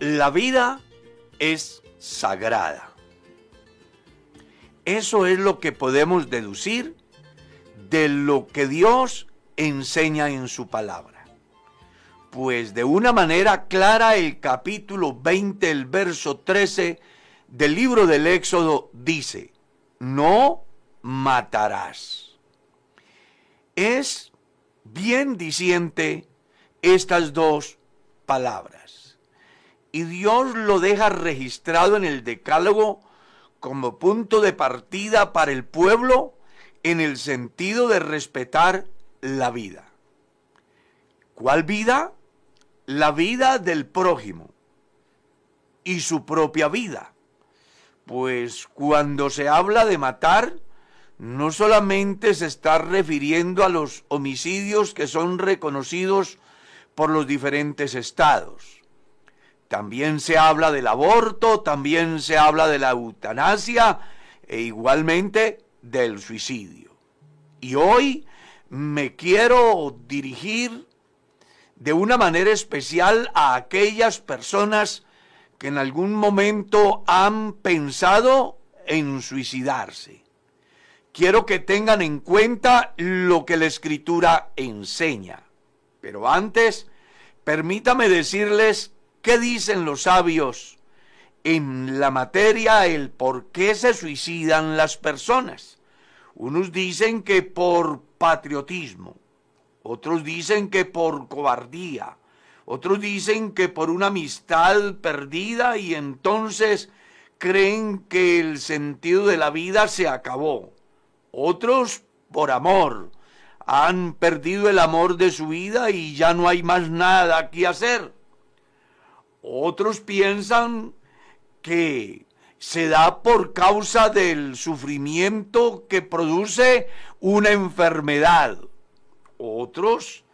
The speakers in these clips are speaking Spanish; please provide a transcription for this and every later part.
La vida es sagrada. Eso es lo que podemos deducir de lo que Dios enseña en su palabra. Pues de una manera clara el capítulo 20, el verso 13 del libro del Éxodo dice, no matarás. Es bien diciente estas dos palabras. Y Dios lo deja registrado en el decálogo como punto de partida para el pueblo en el sentido de respetar la vida. ¿Cuál vida? La vida del prójimo y su propia vida. Pues cuando se habla de matar, no solamente se está refiriendo a los homicidios que son reconocidos por los diferentes estados. También se habla del aborto, también se habla de la eutanasia e igualmente del suicidio. Y hoy me quiero dirigir de una manera especial a aquellas personas que en algún momento han pensado en suicidarse. Quiero que tengan en cuenta lo que la escritura enseña. Pero antes, permítame decirles qué dicen los sabios en la materia el por qué se suicidan las personas. Unos dicen que por patriotismo, otros dicen que por cobardía, otros dicen que por una amistad perdida y entonces creen que el sentido de la vida se acabó. Otros por amor, han perdido el amor de su vida y ya no hay más nada que hacer. Otros piensan que se da por causa del sufrimiento que produce una enfermedad. Otros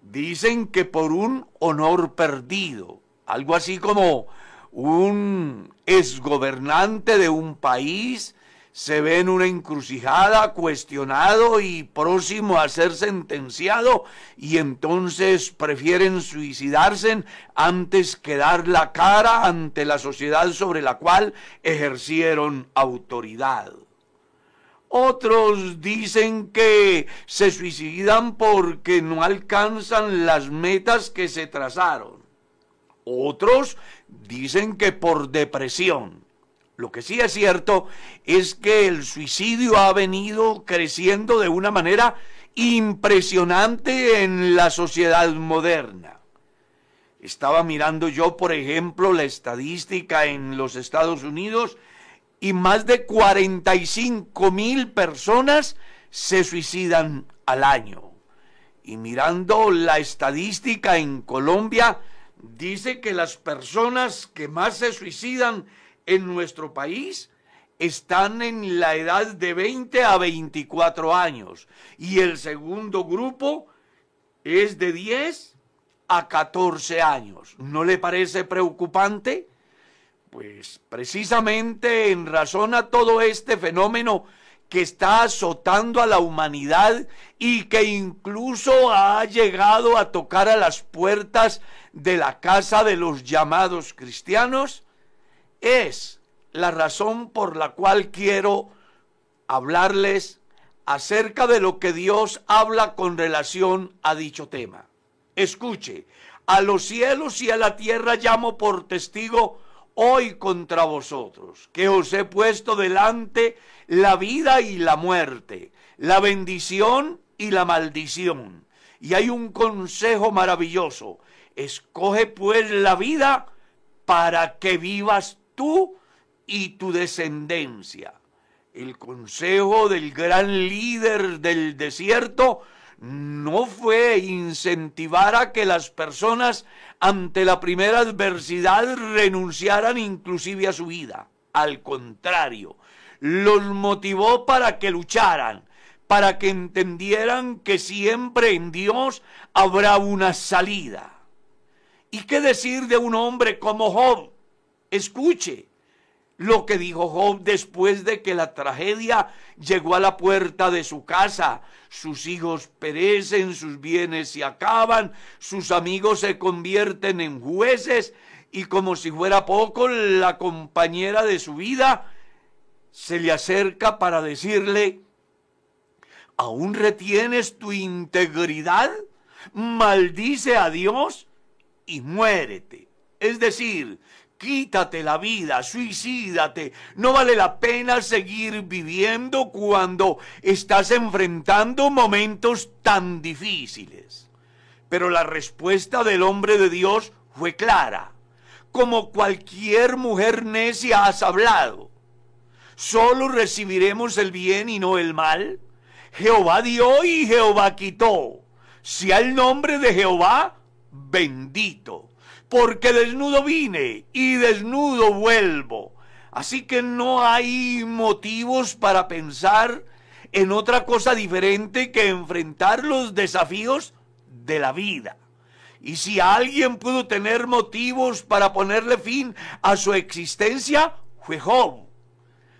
dicen que por un honor perdido, algo así como un exgobernante de un país se ve en una encrucijada, cuestionado y próximo a ser sentenciado, y entonces prefieren suicidarse antes que dar la cara ante la sociedad sobre la cual ejercieron autoridad. Otros dicen que se suicidan porque no alcanzan las metas que se trazaron. Otros dicen que por depresión. Lo que sí es cierto es que el suicidio ha venido creciendo de una manera impresionante en la sociedad moderna. Estaba mirando yo, por ejemplo, la estadística en los Estados Unidos y más de 45 mil personas se suicidan al año. Y mirando la estadística en Colombia, dice que las personas que más se suicidan en nuestro país están en la edad de 20 a 24 años y el segundo grupo es de 10 a 14 años. ¿No le parece preocupante? Pues precisamente en razón a todo este fenómeno que está azotando a la humanidad y que incluso ha llegado a tocar a las puertas de la casa de los llamados cristianos, es la razón por la cual quiero hablarles acerca de lo que Dios habla con relación a dicho tema. Escuche, a los cielos y a la tierra llamo por testigo hoy contra vosotros, que os he puesto delante la vida y la muerte, la bendición y la maldición. Y hay un consejo maravilloso. Escoge pues la vida para que vivas tú y tu descendencia. El consejo del gran líder del desierto no fue incentivar a que las personas ante la primera adversidad renunciaran inclusive a su vida. Al contrario, los motivó para que lucharan, para que entendieran que siempre en Dios habrá una salida. ¿Y qué decir de un hombre como Job? Escuche lo que dijo Job después de que la tragedia llegó a la puerta de su casa. Sus hijos perecen, sus bienes se acaban, sus amigos se convierten en jueces y como si fuera poco, la compañera de su vida se le acerca para decirle, ¿aún retienes tu integridad? Maldice a Dios y muérete. Es decir, quítate la vida, suicídate. No vale la pena seguir viviendo cuando estás enfrentando momentos tan difíciles. Pero la respuesta del hombre de Dios fue clara. Como cualquier mujer necia has hablado. Solo recibiremos el bien y no el mal. Jehová dio y Jehová quitó. Sea el nombre de Jehová bendito. Porque desnudo vine y desnudo vuelvo. Así que no hay motivos para pensar en otra cosa diferente que enfrentar los desafíos de la vida. Y si alguien pudo tener motivos para ponerle fin a su existencia, fue Job.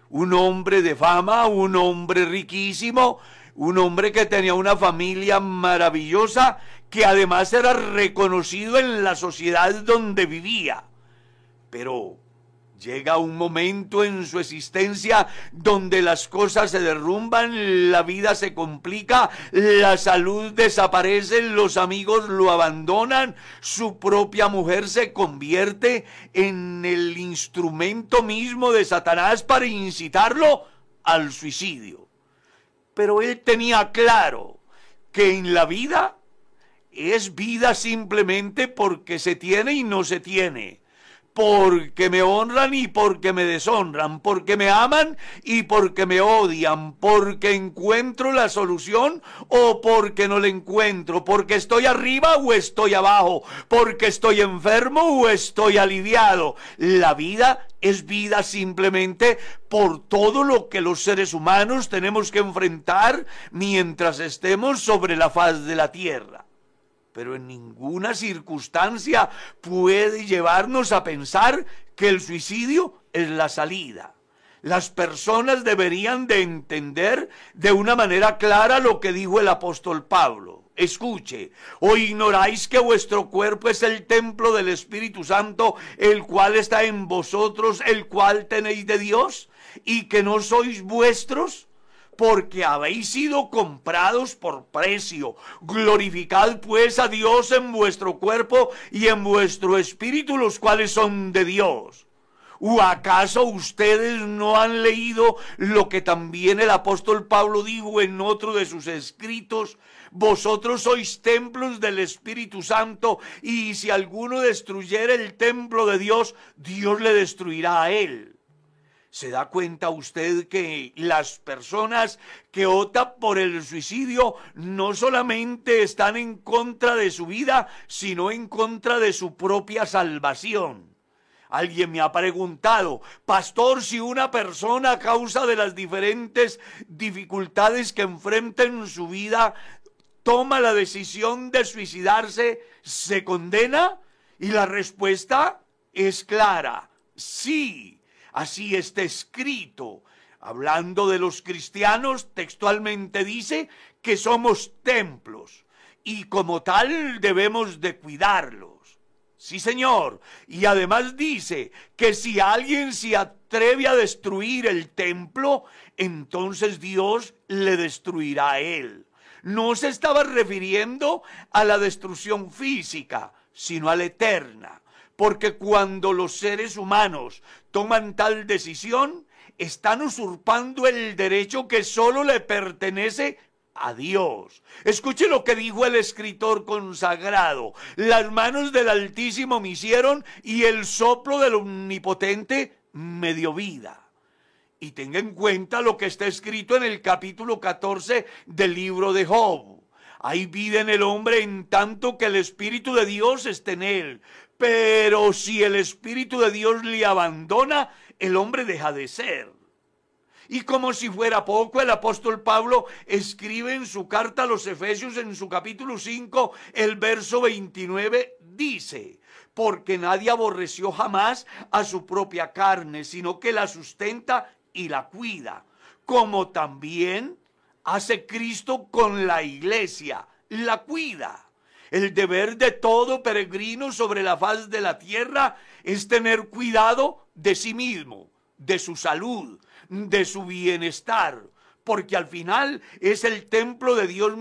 Un hombre de fama, un hombre riquísimo, un hombre que tenía una familia maravillosa, que además era reconocido en la sociedad donde vivía. Pero Llega un momento en su existencia donde las cosas se derrumban, la vida se complica, la salud desaparece, los amigos lo abandonan, su propia mujer se convierte en el instrumento mismo de Satanás para incitarlo al suicidio. Pero él tenía claro que en la vida es vida simplemente porque se tiene y no se tiene porque me honran y porque me deshonran, porque me aman y porque me odian, porque encuentro la solución o porque no la encuentro, porque estoy arriba o estoy abajo, porque estoy enfermo o estoy aliviado. La vida es vida simplemente por todo lo que los seres humanos tenemos que enfrentar mientras estemos sobre la faz de la tierra pero en ninguna circunstancia puede llevarnos a pensar que el suicidio es la salida. Las personas deberían de entender de una manera clara lo que dijo el apóstol Pablo. Escuche, ¿o ignoráis que vuestro cuerpo es el templo del Espíritu Santo, el cual está en vosotros, el cual tenéis de Dios, y que no sois vuestros? Porque habéis sido comprados por precio. Glorificad pues a Dios en vuestro cuerpo y en vuestro espíritu, los cuales son de Dios. ¿O acaso ustedes no han leído lo que también el apóstol Pablo dijo en otro de sus escritos? Vosotros sois templos del Espíritu Santo y si alguno destruyere el templo de Dios, Dios le destruirá a él. ¿Se da cuenta usted que las personas que optan por el suicidio no solamente están en contra de su vida, sino en contra de su propia salvación? Alguien me ha preguntado, pastor, si una persona a causa de las diferentes dificultades que enfrenta en su vida toma la decisión de suicidarse, ¿se condena? Y la respuesta es clara, sí. Así está escrito. Hablando de los cristianos, textualmente dice que somos templos y como tal debemos de cuidarlos. Sí, señor. Y además dice que si alguien se atreve a destruir el templo, entonces Dios le destruirá a él. No se estaba refiriendo a la destrucción física, sino a la eterna porque cuando los seres humanos toman tal decisión, están usurpando el derecho que solo le pertenece a Dios. Escuche lo que dijo el escritor consagrado. Las manos del Altísimo me hicieron y el soplo del Omnipotente me dio vida. Y tenga en cuenta lo que está escrito en el capítulo 14 del libro de Job. Hay vida en el hombre en tanto que el Espíritu de Dios esté en él. Pero si el Espíritu de Dios le abandona, el hombre deja de ser. Y como si fuera poco, el apóstol Pablo escribe en su carta a los Efesios en su capítulo 5, el verso 29, dice, porque nadie aborreció jamás a su propia carne, sino que la sustenta y la cuida, como también hace Cristo con la iglesia, la cuida El deber de todo peregrino sobre la faz de la tierra es tener cuidado de sí mismo, de su salud, de su bienestar, porque al final es el templo de Dios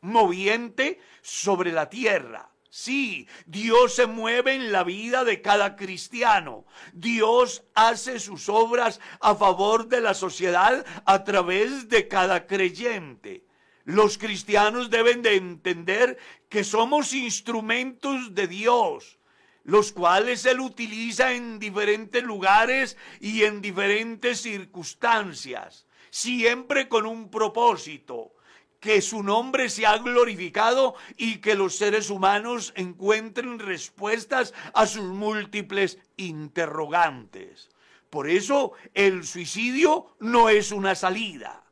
moviente sobre la tierra. Sí, Dios se mueve en la vida de cada cristiano. Dios hace sus obras a favor de la sociedad a través de cada creyente. Los cristianos deben de entender que somos instrumentos de Dios, los cuales Él utiliza en diferentes lugares y en diferentes circunstancias, siempre con un propósito, que su nombre sea glorificado y que los seres humanos encuentren respuestas a sus múltiples interrogantes. Por eso el suicidio no es una salida.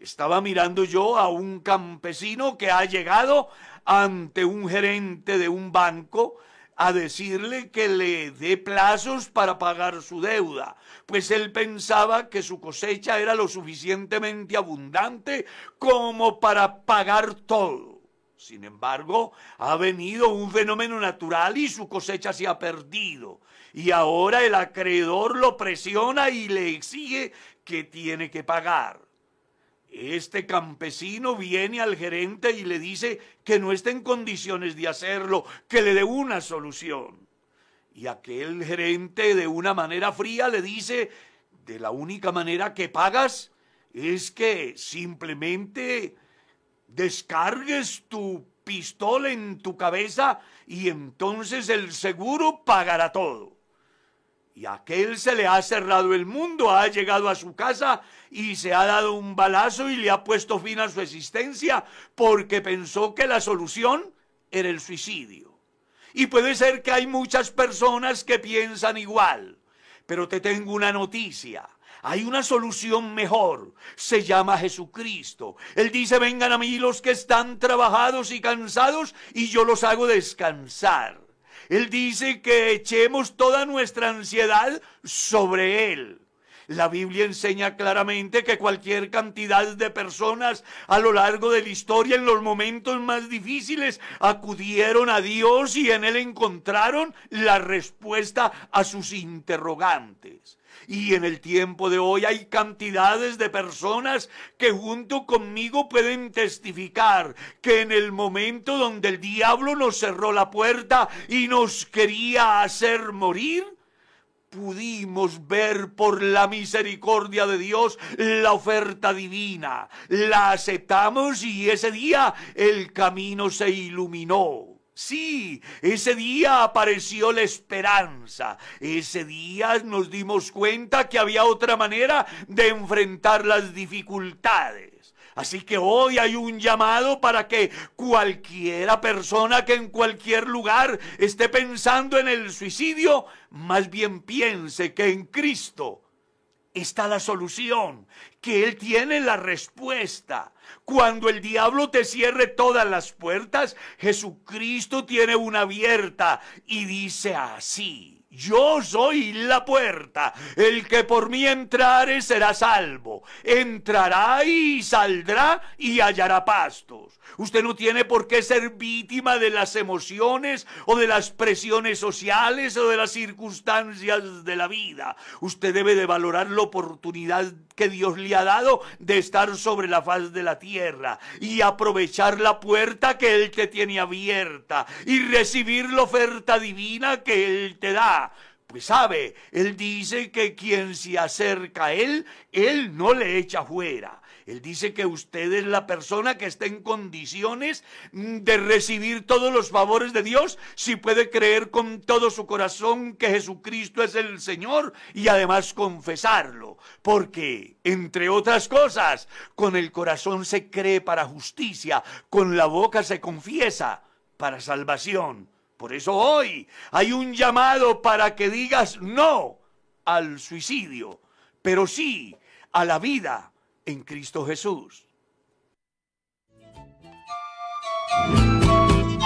Estaba mirando yo a un campesino que ha llegado ante un gerente de un banco a decirle que le dé plazos para pagar su deuda, pues él pensaba que su cosecha era lo suficientemente abundante como para pagar todo. Sin embargo, ha venido un fenómeno natural y su cosecha se ha perdido. Y ahora el acreedor lo presiona y le exige que tiene que pagar. Este campesino viene al gerente y le dice que no está en condiciones de hacerlo, que le dé una solución. Y aquel gerente de una manera fría le dice, de la única manera que pagas es que simplemente descargues tu pistola en tu cabeza y entonces el seguro pagará todo. Y aquel se le ha cerrado el mundo, ha llegado a su casa y se ha dado un balazo y le ha puesto fin a su existencia porque pensó que la solución era el suicidio. Y puede ser que hay muchas personas que piensan igual, pero te tengo una noticia. Hay una solución mejor, se llama Jesucristo. Él dice, vengan a mí los que están trabajados y cansados y yo los hago descansar. Él dice que echemos toda nuestra ansiedad sobre Él. La Biblia enseña claramente que cualquier cantidad de personas a lo largo de la historia, en los momentos más difíciles, acudieron a Dios y en Él encontraron la respuesta a sus interrogantes. Y en el tiempo de hoy hay cantidades de personas que junto conmigo pueden testificar que en el momento donde el diablo nos cerró la puerta y nos quería hacer morir, pudimos ver por la misericordia de Dios la oferta divina. La aceptamos y ese día el camino se iluminó. Sí, ese día apareció la esperanza. Ese día nos dimos cuenta que había otra manera de enfrentar las dificultades. Así que hoy hay un llamado para que cualquiera persona que en cualquier lugar esté pensando en el suicidio, más bien piense que en Cristo está la solución, que Él tiene la respuesta. Cuando el diablo te cierre todas las puertas, Jesucristo tiene una abierta y dice así. Yo soy la puerta. El que por mí entrare será salvo. Entrará y saldrá y hallará pastos. Usted no tiene por qué ser víctima de las emociones o de las presiones sociales o de las circunstancias de la vida. Usted debe de valorar la oportunidad que Dios le ha dado de estar sobre la faz de la tierra y aprovechar la puerta que Él te tiene abierta y recibir la oferta divina que Él te da. Pues sabe, él dice que quien se acerca a él, él no le echa fuera. Él dice que usted es la persona que está en condiciones de recibir todos los favores de Dios si puede creer con todo su corazón que Jesucristo es el Señor y además confesarlo. Porque, entre otras cosas, con el corazón se cree para justicia, con la boca se confiesa para salvación. Por eso hoy hay un llamado para que digas no al suicidio, pero sí a la vida en Cristo Jesús.